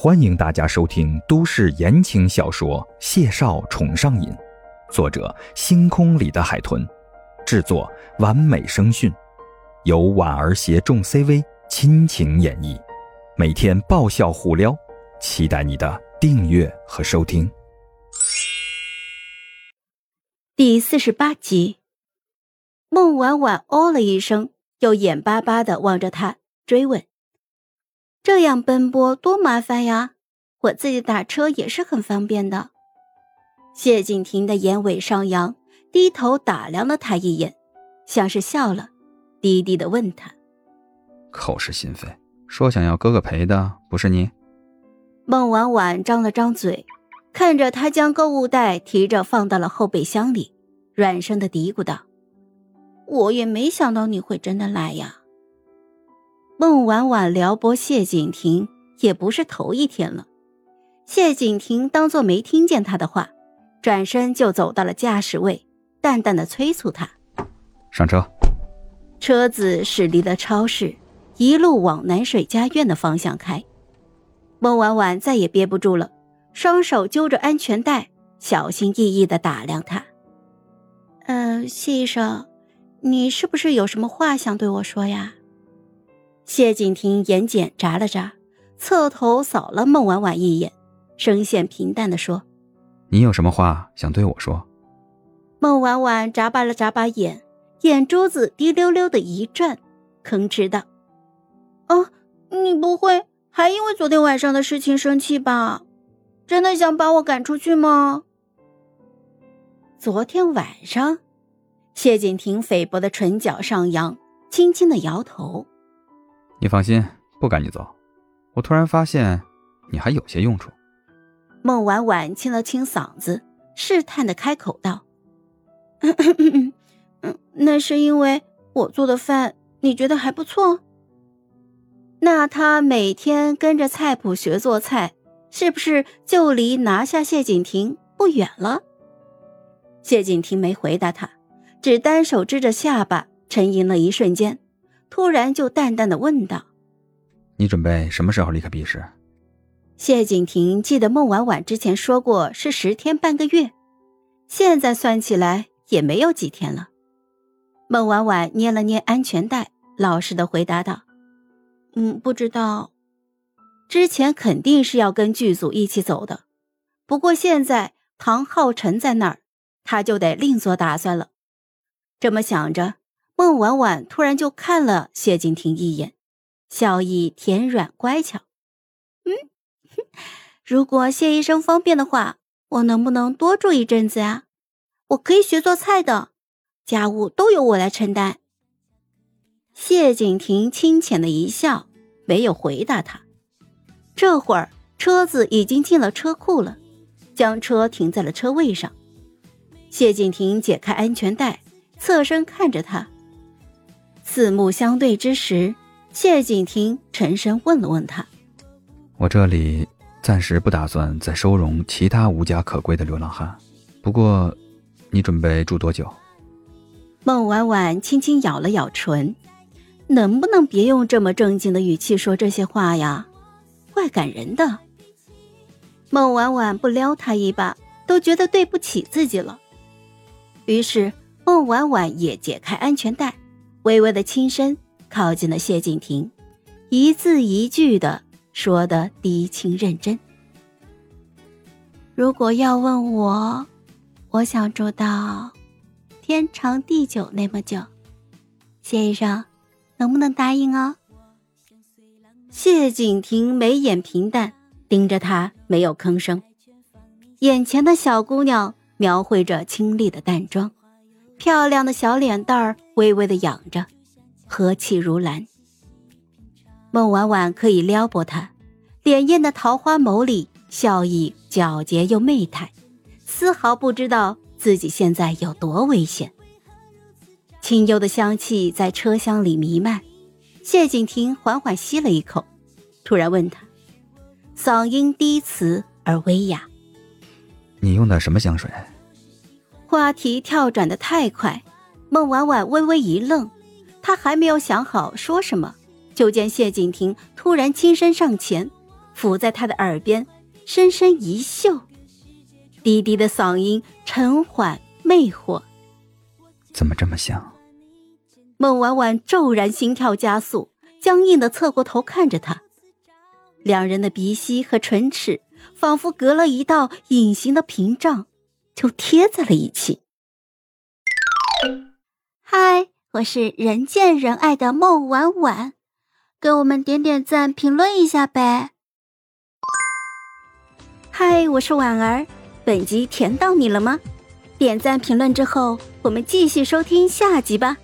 欢迎大家收听都市言情小说《谢少宠上瘾》，作者：星空里的海豚，制作：完美声讯，由婉儿携众 CV 亲情演绎，每天爆笑互撩，期待你的订阅和收听。第四十八集，孟婉婉哦了一声，又眼巴巴的望着他，追问。这样奔波多麻烦呀！我自己打车也是很方便的。谢景亭的眼尾上扬，低头打量了他一眼，像是笑了，低低的问他：“口是心非，说想要哥哥陪的不是你？”孟婉婉张了张嘴，看着他将购物袋提着放到了后备箱里，软声的嘀咕道：“我也没想到你会真的来呀。”孟婉婉撩拨谢景亭也不是头一天了，谢景亭当做没听见他的话，转身就走到了驾驶位，淡淡的催促他上车。车子驶离了超市，一路往南水家苑的方向开。孟婉婉再也憋不住了，双手揪着安全带，小心翼翼的打量他。呃，谢医生，你是不是有什么话想对我说呀？谢景亭眼睑眨了眨，侧头扫了孟婉婉一眼，声线平淡的说：“你有什么话想对我说？”孟婉婉眨巴了眨巴眼，眼珠子滴溜溜的一转，吭哧道：“啊，你不会还因为昨天晚上的事情生气吧？真的想把我赶出去吗？”昨天晚上，谢景亭菲薄的唇角上扬，轻轻的摇头。你放心，不赶你走。我突然发现，你还有些用处。孟婉婉清了清嗓子，试探的开口道：“嗯，那是因为我做的饭你觉得还不错。那他每天跟着菜谱学做菜，是不是就离拿下谢景亭不远了？”谢景亭没回答他，只单手支着下巴，沉吟了一瞬间。突然就淡淡的问道：“你准备什么时候离开 B 市？”谢景亭记得孟婉婉之前说过是十天半个月，现在算起来也没有几天了。孟婉婉捏了捏安全带，老实的回答道：“嗯，不知道。之前肯定是要跟剧组一起走的，不过现在唐浩辰在那儿，他就得另做打算了。”这么想着。孟婉婉突然就看了谢景亭一眼，笑意甜软乖巧。嗯，如果谢医生方便的话，我能不能多住一阵子啊？我可以学做菜的，家务都由我来承担。谢景亭清浅的一笑，没有回答他。这会儿车子已经进了车库了，将车停在了车位上。谢景亭解开安全带，侧身看着他。四目相对之时，谢景亭沉声问了问他：“我这里暂时不打算再收容其他无家可归的流浪汉，不过，你准备住多久？”孟婉婉轻轻咬了咬唇：“能不能别用这么正经的语气说这些话呀？怪感人的。”孟婉婉不撩他一把，都觉得对不起自己了。于是，孟婉婉也解开安全带。微微的轻声靠近了谢景亭，一字一句的说的低情认真。如果要问我，我想住到天长地久那么久，谢医生能不能答应哦？谢景亭眉眼平淡，盯着他没有吭声。眼前的小姑娘描绘着清丽的淡妆。漂亮的小脸蛋儿微微的仰着，和气如兰。孟婉婉可以撩拨他，潋滟的桃花眸里笑意皎洁又媚态，丝毫不知道自己现在有多危险。清幽的香气在车厢里弥漫，谢景亭缓缓吸了一口，突然问他，嗓音低磁而微哑：“你用的什么香水？”话题跳转的太快，孟婉婉微微一愣，她还没有想好说什么，就见谢景亭突然轻身上前，伏在她的耳边，深深一嗅，低低的嗓音沉缓魅惑。怎么这么像？孟婉婉骤然心跳加速，僵硬的侧过头看着他，两人的鼻息和唇齿仿佛隔了一道隐形的屏障，就贴在了一起。嗨，我是人见人爱的孟婉婉，给我们点点赞，评论一下呗。嗨，我是婉儿，本集甜到你了吗？点赞评论之后，我们继续收听下集吧。